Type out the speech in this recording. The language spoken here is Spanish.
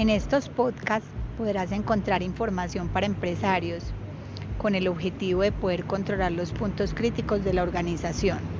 En estos podcasts podrás encontrar información para empresarios con el objetivo de poder controlar los puntos críticos de la organización.